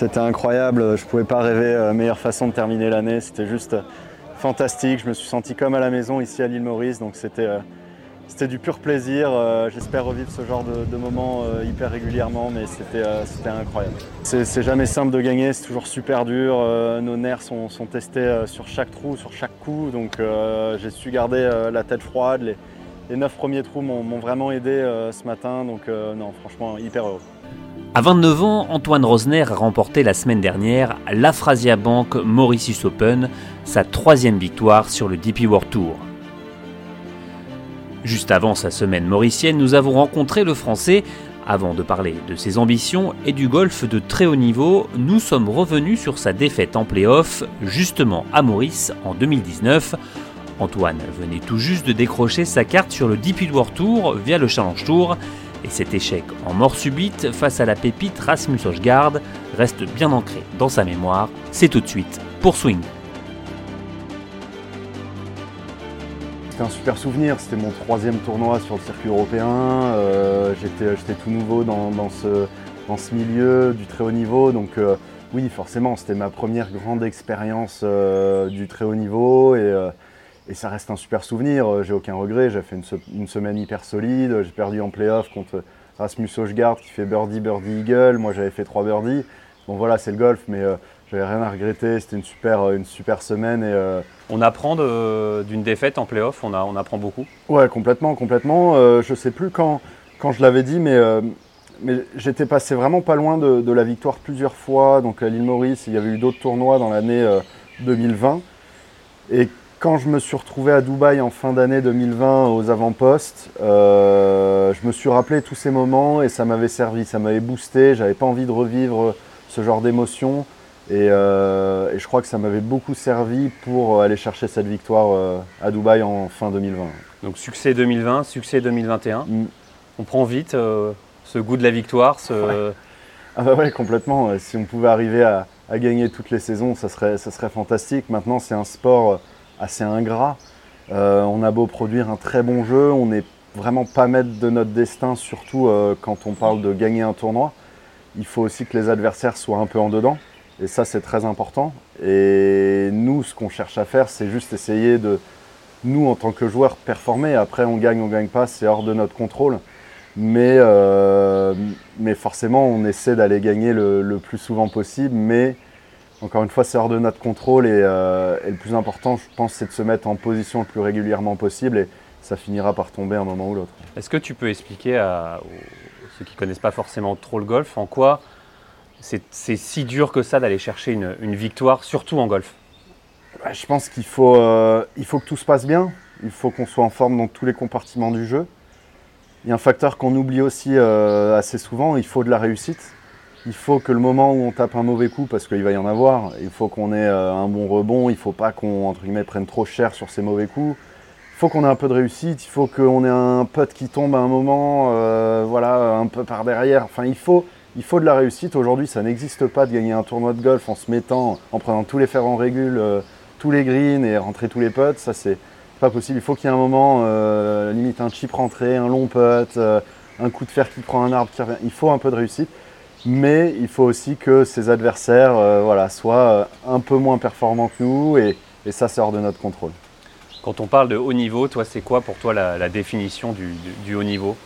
C'était incroyable, je ne pouvais pas rêver euh, meilleure façon de terminer l'année, c'était juste euh, fantastique, je me suis senti comme à la maison ici à l'île Maurice, donc c'était euh, c'était du pur plaisir. J'espère revivre ce genre de, moments hyper régulièrement, mais c'était incroyable. C'est jamais simple de gagner, c'est toujours super dur. nos nerfs sont, testés sur chaque trou, sur chaque coup, donc j'ai su garder la tête froide. Les, les neuf premiers trous m'ont vraiment aidé ce matin, donc non, franchement, hyper heureux. À 29 ans, Antoine Rosner a remporté la semaine dernière la Bank Mauritius Open, sa troisième victoire sur le DP World Tour. Juste avant sa semaine mauricienne, nous avons rencontré le Français. Avant de parler de ses ambitions et du golf de très haut niveau, nous sommes revenus sur sa défaite en playoff, justement à Maurice en 2019. Antoine venait tout juste de décrocher sa carte sur le DP World Tour via le Challenge Tour. Et cet échec en mort subite face à la pépite Rasmus Højgaard reste bien ancré dans sa mémoire. C'est tout de suite pour Swing. C'était un super souvenir, c'était mon troisième tournoi sur le circuit européen. Euh, j'étais tout nouveau dans, ce, dans, ce, milieu du très haut niveau. Donc euh, oui, forcément, c'était ma première grande expérience euh, du très haut niveau. Et, et ça reste un super souvenir, j'ai aucun regret, j'ai fait une, semaine hyper solide, j'ai perdu en playoff contre Rasmus Højgaard qui fait birdie, birdie, eagle, moi j'avais fait trois birdies. Bon voilà, c'est le golf, mais j'avais rien à regretter, c'était une super, euh, une super semaine. Et, On apprend d'une défaite en playoff, on, on apprend beaucoup Ouais, complètement, complètement. Je je sais plus quand, quand je l'avais dit, mais, mais j'étais passé vraiment pas loin de, de, la victoire plusieurs fois. Donc à l'île Maurice, il y avait eu d'autres tournois dans l'année 2020. Et quand je me suis retrouvé à Dubaï en fin d'année 2020 aux avant-postes, euh, je me suis rappelé tous ces moments et ça m'avait servi, ça m'avait boosté. J'avais pas envie de revivre ce genre d'émotion euh, et, je crois que ça m'avait beaucoup servi pour aller chercher cette victoire euh, à Dubaï en fin 2020. Donc succès 2020, succès 2021. Mm. On prend vite ce goût de la victoire. Ce... Ah bah ouais, complètement. Si on pouvait arriver à, gagner toutes les saisons, ça serait, ça serait fantastique. Maintenant, c'est un sport assez ingrat. Euh, on a beau produire un très bon jeu, on n'est vraiment pas maître de notre destin, surtout euh, quand on parle de gagner un tournoi. Il faut aussi que les adversaires soient un peu en dedans. Et ça, c'est très important. Et nous, ce qu'on cherche à faire, c'est juste essayer de, nous, en tant que joueurs, performer. Après, on gagne, on gagne pas, c'est hors de notre contrôle. Mais, euh, mais forcément, on essaie d'aller gagner le, plus souvent possible. Mais encore une fois, c'est hors de notre contrôle euh, et, le plus important, je pense, c'est de se mettre en position le plus régulièrement possible et ça finira par tomber un moment ou l'autre. Est-ce que tu peux expliquer à ceux qui ne connaissent pas forcément trop le golf en quoi c'est si dur que ça d'aller chercher une, victoire, surtout en golf Je pense qu'il faut, euh, faut que tout se passe bien, il faut qu'on soit en forme dans tous les compartiments du jeu. Il y a un facteur qu'on oublie aussi euh, assez souvent, il faut de la réussite il faut que le moment où on tape un mauvais coup, parce qu'il va y en avoir, il faut qu'on ait euh, un bon rebond, il ne faut pas qu'on prenne trop cher sur ces mauvais coups. Il faut qu'on ait un peu de réussite, il faut qu'on ait un pote qui tombe à un moment, voilà, un peu par derrière. Enfin, il faut, il faut de la réussite. Aujourd'hui, ça n'existe pas de gagner un tournoi de golf en se mettant, en prenant tous les fers en régule, euh, tous les greens et rentrer tous les potes. Ça, c'est pas possible. Il faut qu'il y ait un moment, limite un chip rentré, un long putt, un coup de fer qui prend un arbre qui revient. Il faut un peu de réussite mais il faut aussi que ses adversaires euh, voilà, soient euh, un peu moins performants que nous et, ça sort de notre contrôle. Quand on parle de haut niveau, toi c'est quoi pour toi la, définition du, haut niveau?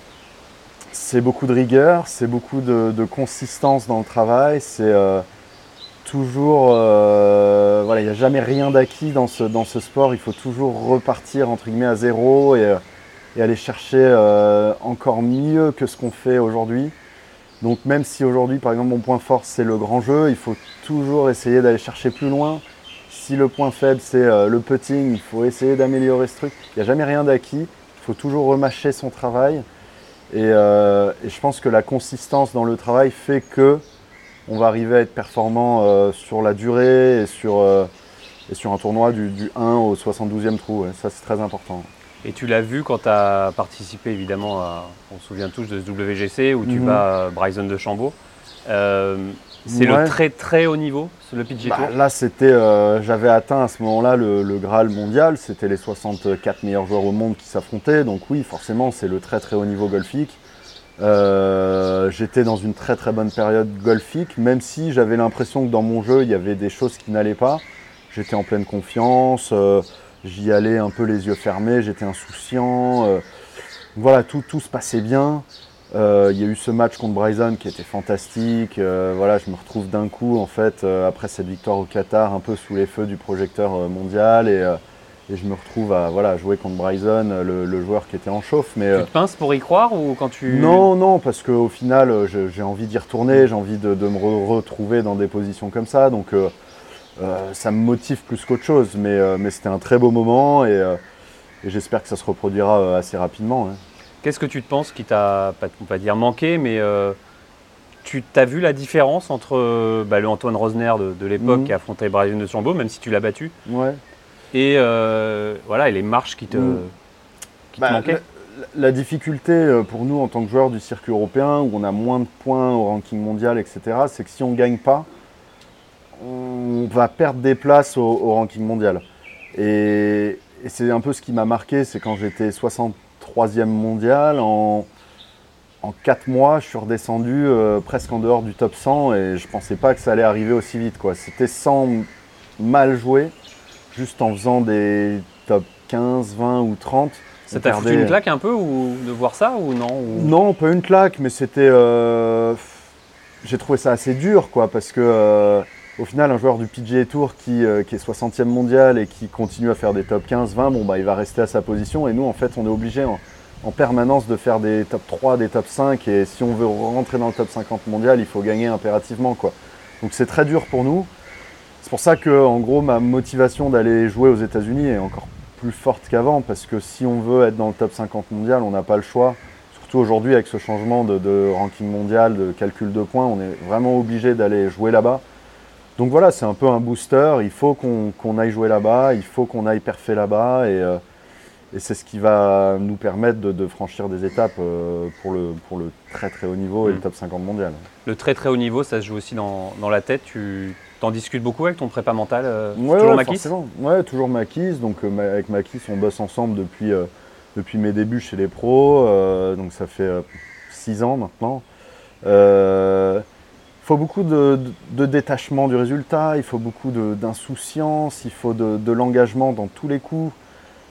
C'est beaucoup de rigueur, c'est beaucoup de, consistance dans le travail, c'est euh, toujours, voilà, il n'y a jamais rien d'acquis dans ce, sport, il faut toujours repartir entre guillemets à zéro et aller chercher encore mieux que ce qu'on fait aujourd'hui. Donc même si aujourd'hui, par exemple, mon point fort, c'est le grand jeu, il faut toujours essayer d'aller chercher plus loin. Si le point faible, c'est euh, le putting, il faut essayer d'améliorer ce truc. Il n'y a jamais rien d'acquis. Il faut toujours remâcher son travail. Euh, et, je pense que la consistance dans le travail fait que on va arriver à être performant euh, sur la durée et sur, un tournoi du, 1 au 72e trou. Ça, c'est très important. Et tu l'as vu quand tu as participé évidemment, à, on se souvient tous de ce WGC où tu mhm. Bryson de Chambaud. C'est le très très haut niveau, le PGA bah, Là, c'était, euh, j'avais atteint à ce moment-là le, Graal mondial. C'était les 64 meilleurs joueurs au monde qui s'affrontaient. Donc oui, forcément, c'est le très très haut niveau golfique. Euh, j'étais dans une très très bonne période golfique, même si j'avais l'impression que dans mon jeu, il y avait des choses qui n'allaient pas. J'étais en pleine confiance, euh, j'y allais un peu les yeux fermés, j'étais insouciant. voilà, tout, tout se passait bien. Euh, il y a eu ce match contre Bryson qui était fantastique. Euh, voilà, je me retrouve d'un coup, en fait, euh, après cette victoire au Qatar, un peu sous les feux du projecteur mondial. Et, je me retrouve à voilà, jouer contre Bryson, le, joueur qui était en chauffe. Mais, tu te pinces pour y croire ou quand tu. Non, non, parce qu'au final, j'ai envie d'y retourner, j'ai envie de, me retrouver dans des positions comme ça. Donc ça me motive plus qu'autre chose. Mais, mais c'était un très beau moment et, j'espère que ça se reproduira assez rapidement. Hein. Qu'est-ce que tu te penses qui t'a, on va dire manqué, mais euh, tu t'as vu la différence entre euh, bah, le Antoine Rosner de, l'époque mhm. qui affrontait Brian de Chambaud, même si tu l'as battu, ouais. et, euh, voilà, et les marches qui te, mhm. bah, manquaient la, difficulté pour nous en tant que joueurs du circuit européen, où on a moins de points au ranking mondial, etc., c'est que si on ne gagne pas, on va perdre des places au, ranking mondial. Et, et c'est un peu ce qui m'a marqué, c'est quand j'étais 60 troisième mondial. En, en quatre mois, je suis redescendu euh, presque en dehors du top 100 et je pensais pas que ça allait arriver aussi vite. C'était sans mal jouer, juste en faisant des top 15, 20 ou 30. Ça t'a foutu une claque un peu ou de voir ça ou non Non, pas une claque, mais c'était. Euh, j'ai trouvé ça assez dur, quoi, parce que euh, au final, un joueur du PGA Tour qui, euh, est 60e mondial et qui continue à faire des top 15, 20, bon, bah, il va rester à sa position. Et nous, en fait, on est obligé en, permanence de faire des top 3, des top 5. Et si on veut rentrer dans le top 50 mondial, il faut gagner impérativement. Donc c'est très dur pour nous. C'est pour ça que, en gros, ma motivation d'aller jouer aux États-Unis est encore plus forte qu'avant. Parce que si on veut être dans le top 50 mondial, on n'a pas le choix. Surtout aujourd'hui, avec ce changement de ranking mondial, de calcul de points, on est vraiment obligé d'aller jouer là-bas. Donc voilà, c'est un peu un booster. Il faut qu'on aille jouer là-bas, il faut qu'on aille perfer là-bas. Euh, et, c'est ce qui va nous permettre de, franchir des étapes euh, pour, le, pour le très très haut niveau et le mm. top 50 mondial. Le très très haut niveau, ça se joue aussi dans, la tête. Tu t'en discutes beaucoup avec ton prépa mental euh, Toujours Ouais, toujours Makis. Donc avec Makis, on bosse ensemble depuis, depuis mes débuts chez les pros. donc ça fait 6 ans maintenant faut beaucoup de, détachement du résultat, il faut beaucoup d'insouciance, il faut de, l'engagement dans tous les coups.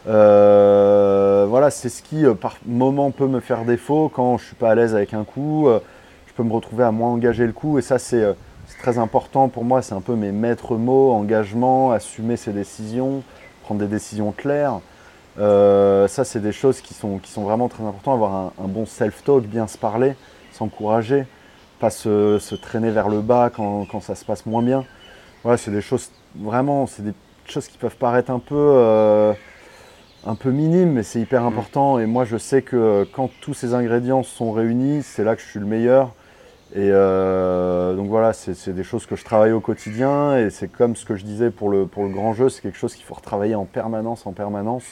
Euh, voilà, c'est ce qui, euh, par moment, peut me faire défaut quand je ne suis pas à l'aise avec un coup. Euh, je peux me retrouver à moins engager le coup. Et ça, c'est très important pour moi. C'est un peu mes maîtres mots engagement, assumer ses décisions, prendre des décisions claires. ça, c'est des choses qui sont, qui sont vraiment très importantes. Avoir un bon self-talk, bien se parler, s'encourager pas se, traîner vers le bas quand, ça se passe moins bien. Voilà, c'est des choses vraiment, c'est des choses qui peuvent paraître un peu, euh, un peu minimes, mais c'est hyper mm. important. Et moi, je sais que quand tous ces ingrédients sont réunis, c'est là que je suis le meilleur. Et euh, donc voilà, c'est des choses que je travaille au quotidien. Et c'est comme ce que je disais pour le, pour le grand jeu, c'est quelque chose qu'il faut retravailler en permanence, en permanence.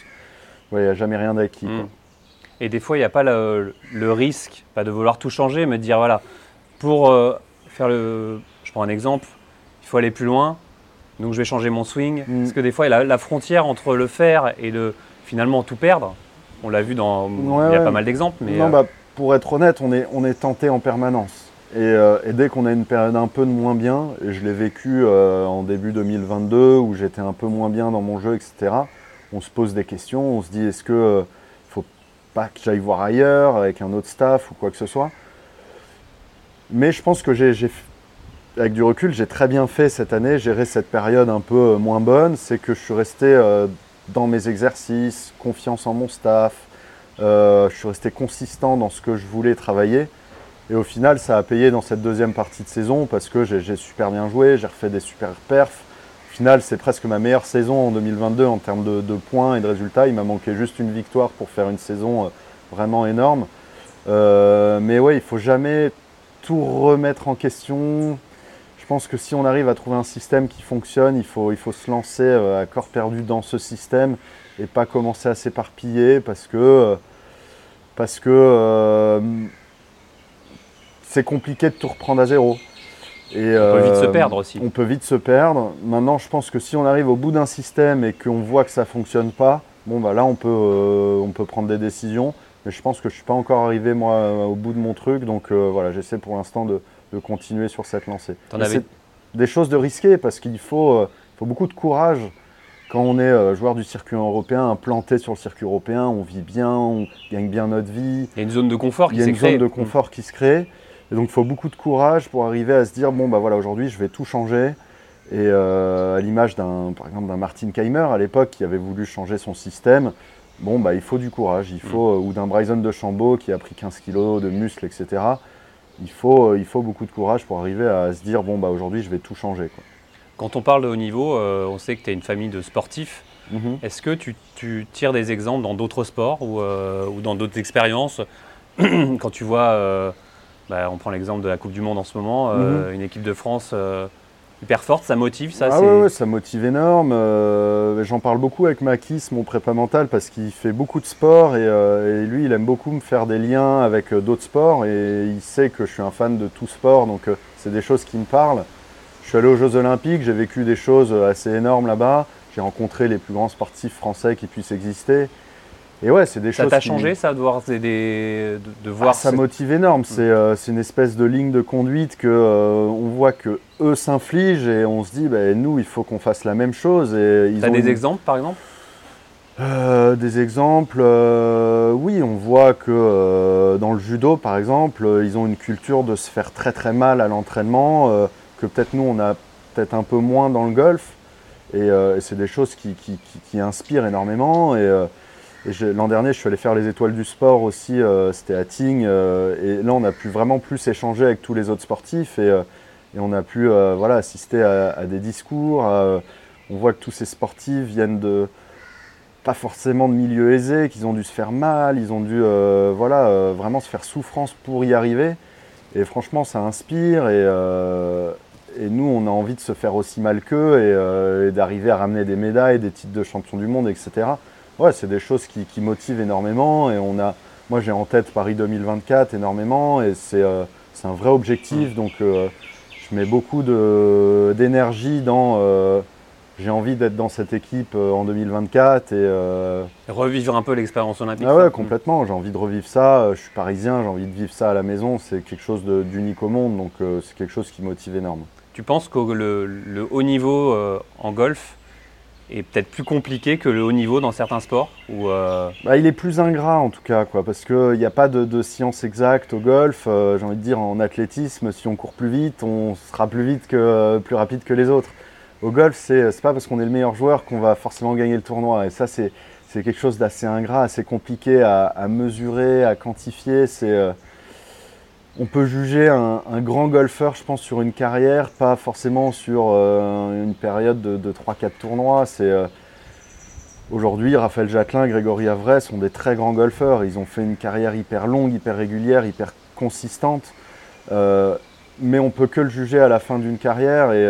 Il n'y a jamais rien d'acquis. Mm. Et des fois, il n'y a pas le, le, risque, pas de vouloir tout changer, mais de dire voilà, pour euh, faire le. Je prends un exemple, il faut aller plus loin, donc je vais changer mon swing. Mm. Parce que des fois, la, la frontière entre le faire et de finalement tout perdre, on l'a vu dans. il y a pas mal d'exemples. Mais non, euh, bah, pour être honnête, on est, on est tenté en permanence. Et, euh, et, dès qu'on a une période un peu de moins bien, et je l'ai vécu en début 2022 où j'étais un peu moins bien dans mon jeu, etc., on se pose des questions, on se dit est-ce que ne faut pas que j'aille voir ailleurs avec un autre staff ou quoi que ce soit? Mais je pense que j'ai, avec du recul, j'ai très bien fait cette année, gérer cette période un peu euh, moins bonne. C'est que je suis resté euh, dans mes exercices, confiance en mon staff, euh, je suis resté consistant dans ce que je voulais travailler. Et au final, ça a payé dans cette deuxième partie de saison parce que j'ai, super bien joué, j'ai refait des super perfs. Au final, c'est presque ma meilleure saison en 2022 en termes de, points et de résultats. Il m'a manqué juste une victoire pour faire une saison vraiment énorme. mais ouais, il faut jamais tout remettre en question. Je pense que si on arrive à trouver un système qui fonctionne, il faut, il faut se lancer euh, à corps perdu dans ce système et pas commencer à s'éparpiller parce que, euh, parce que euh, c'est compliqué de tout reprendre à zéro. Et, on peut vite se perdre aussi. On peut vite se perdre. Maintenant, je pense que si on arrive au bout d'un système et qu'on voit que ça ne fonctionne pas, bon, bah là, on peut, on peut prendre des décisions. Mais je pense que je ne suis pas encore arrivé, moi, au bout de mon truc. Donc voilà, j'essaie pour l'instant de, de, continuer sur cette lancée. C'est des choses de risquer parce qu'il faut, faut beaucoup de courage quand on est euh, joueur du circuit européen, implanté sur le circuit européen, on vit bien, on gagne bien notre vie. Il y a une zone de confort qui se crée. Il y a une zone de confort qui se crée. Et donc il faut beaucoup de courage pour arriver à se dire bon bah voilà aujourd'hui je vais tout changer. Et euh, à l'image d'un par exemple d'un Martin Keimer à l'époque qui avait voulu changer son système, bon bah il faut du courage, il faut mm. ou d'un Bryson de Chambaud qui a pris 15 kilos de muscles etc. Il faut, il faut beaucoup de courage pour arriver à se dire bon bah aujourd'hui je vais tout changer. Quoi. Quand on parle de haut niveau, euh, on sait que tu es une famille de sportifs. Mhm. Est-ce que tu, tires des exemples dans d'autres sports ou, euh, dans d'autres expériences Quand tu vois, euh, bah, on prend l'exemple de la Coupe du Monde en ce moment, mhm. une équipe de France hyper forte, ça motive ça Ah ouais, ça motive énorme. J'en parle beaucoup avec Makis, mon prépa mental, parce qu'il fait beaucoup de sport et, et, lui, il aime beaucoup me faire des liens avec d'autres sports et il sait que je suis un fan de tout sport, donc c'est des choses qui me parlent. Je suis allé aux Jeux Olympiques, j'ai vécu des choses assez énormes là-bas. J'ai rencontré les plus grands sportifs français qui puissent exister. Et ouais, c'est des ça choses. Ça t'a changé, ça, de voir, des, de, voir ah, Ça motive énorme. Euh, c'est une espèce de ligne de conduite que euh, on voit que eux s'infligent et on se dit, bah, nous, il faut qu'on fasse la même chose. Tu as des exemples, par exemple? Euh, des exemples, oui, on voit que dans le judo, par exemple, ils ont une culture de se faire très très mal à l'entraînement que peut-être nous, on a peut-être un peu moins dans le golf. Et, c'est des choses qui, inspirent énormément. Et, l'an dernier, je suis allé faire les étoiles du sport aussi, euh, c'était à Tignes. et là, on a pu vraiment plus échanger avec tous les autres sportifs. Et, on a pu voilà, assister à, des discours. on voit que tous ces sportifs viennent de pas forcément de milieux aisés, qu'ils ont dû se faire mal, ils ont dû voilà, vraiment se faire souffrance pour y arriver. Et franchement, ça inspire. Et, et nous, on a envie de se faire aussi mal qu'eux euh, et, d'arriver à ramener des médailles, des titres de champion du monde, etc. Ouais, c'est des choses qui, motivent énormément. Et on a, moi, j'ai en tête Paris 2024 énormément. Et c'est euh, un vrai objectif. Donc, euh, je mets beaucoup d'énergie dans. j'ai envie d'être dans cette équipe en 2024 et revivre un peu l'expérience olympique. Ah ouais, complètement. J'ai envie de revivre ça. Je suis parisien, j'ai envie de vivre ça à la maison. C'est quelque chose d'unique au monde, donc c'est quelque chose qui motive énormément. Tu penses que le, haut niveau euh, en golf est peut-être plus compliqué que le haut niveau dans certains sports ou euh, bah, Il est plus ingrat en tout cas, quoi, parce qu'il n'y a pas de, science exacte au golf. Euh, j'ai envie de dire, en athlétisme, si on court plus vite, on sera plus, vite que, plus rapide que les autres. Au golf, c'est pas parce qu'on est le meilleur joueur qu'on va forcément gagner le tournoi. Et ça, c'est quelque chose d'assez ingrat, assez compliqué à, à, mesurer, à quantifier. C'est on peut juger un, grand golfeur, je pense, sur une carrière, pas forcément sur euh, une période de, 3-4 tournois. Euh, Aujourd'hui, Raphaël Jacquelin, Grégory Avray sont des très grands golfeurs. Ils ont fait une carrière hyper longue, hyper régulière, hyper consistante. Euh, mais on peut que le juger à la fin d'une carrière. Et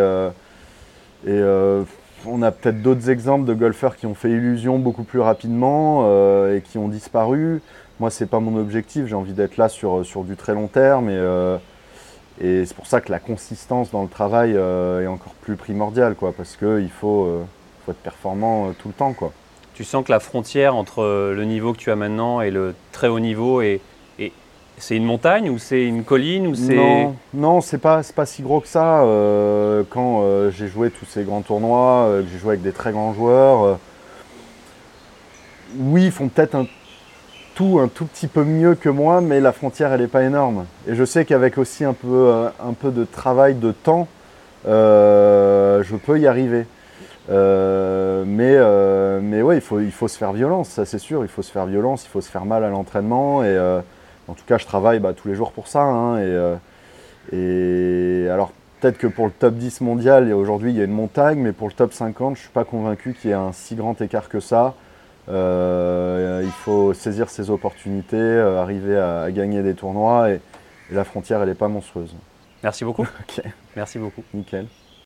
on a peut-être d'autres exemples de golfeurs qui ont fait illusion beaucoup plus rapidement et qui ont disparu. Moi, c'est pas mon objectif. J'ai envie d'être là sur, sur du très long terme. Et, euh, et c'est pour ça que la consistance dans le travail euh, est encore plus primordiale, quoi, parce qu'il faut, euh, faut, être performant tout le temps. Quoi. Tu sens que la frontière entre le niveau que tu as maintenant et le très haut niveau est, c'est une montagne ou c'est une colline ou c'est Non, non c'est pas, pas si gros que ça. quand j'ai joué tous ces grands tournois, j'ai joué avec des très grands joueurs, oui, ils font peut-être un un tout petit peu mieux que moi, mais la frontière, elle n'est pas énorme. Et je sais qu'avec aussi un peu, euh, un peu de travail, de temps, euh, je peux y arriver. Euh, mais mais ouais, il faut, il faut se faire violence, ça c'est sûr. Il faut se faire violence, il faut se faire mal à l'entraînement. Et en tout cas, je travaille bah, tous les jours pour ça. Hein, et, et alors, peut-être que pour le top 10 mondial, aujourd'hui, il y a une montagne, mais pour le top 50, je ne suis pas convaincu qu'il y ait un si grand écart que ça. Euh, il faut saisir ses opportunités, euh, arriver à, gagner des tournois et, la frontière, elle n'est pas monstrueuse. Merci beaucoup. Merci beaucoup. Nickel.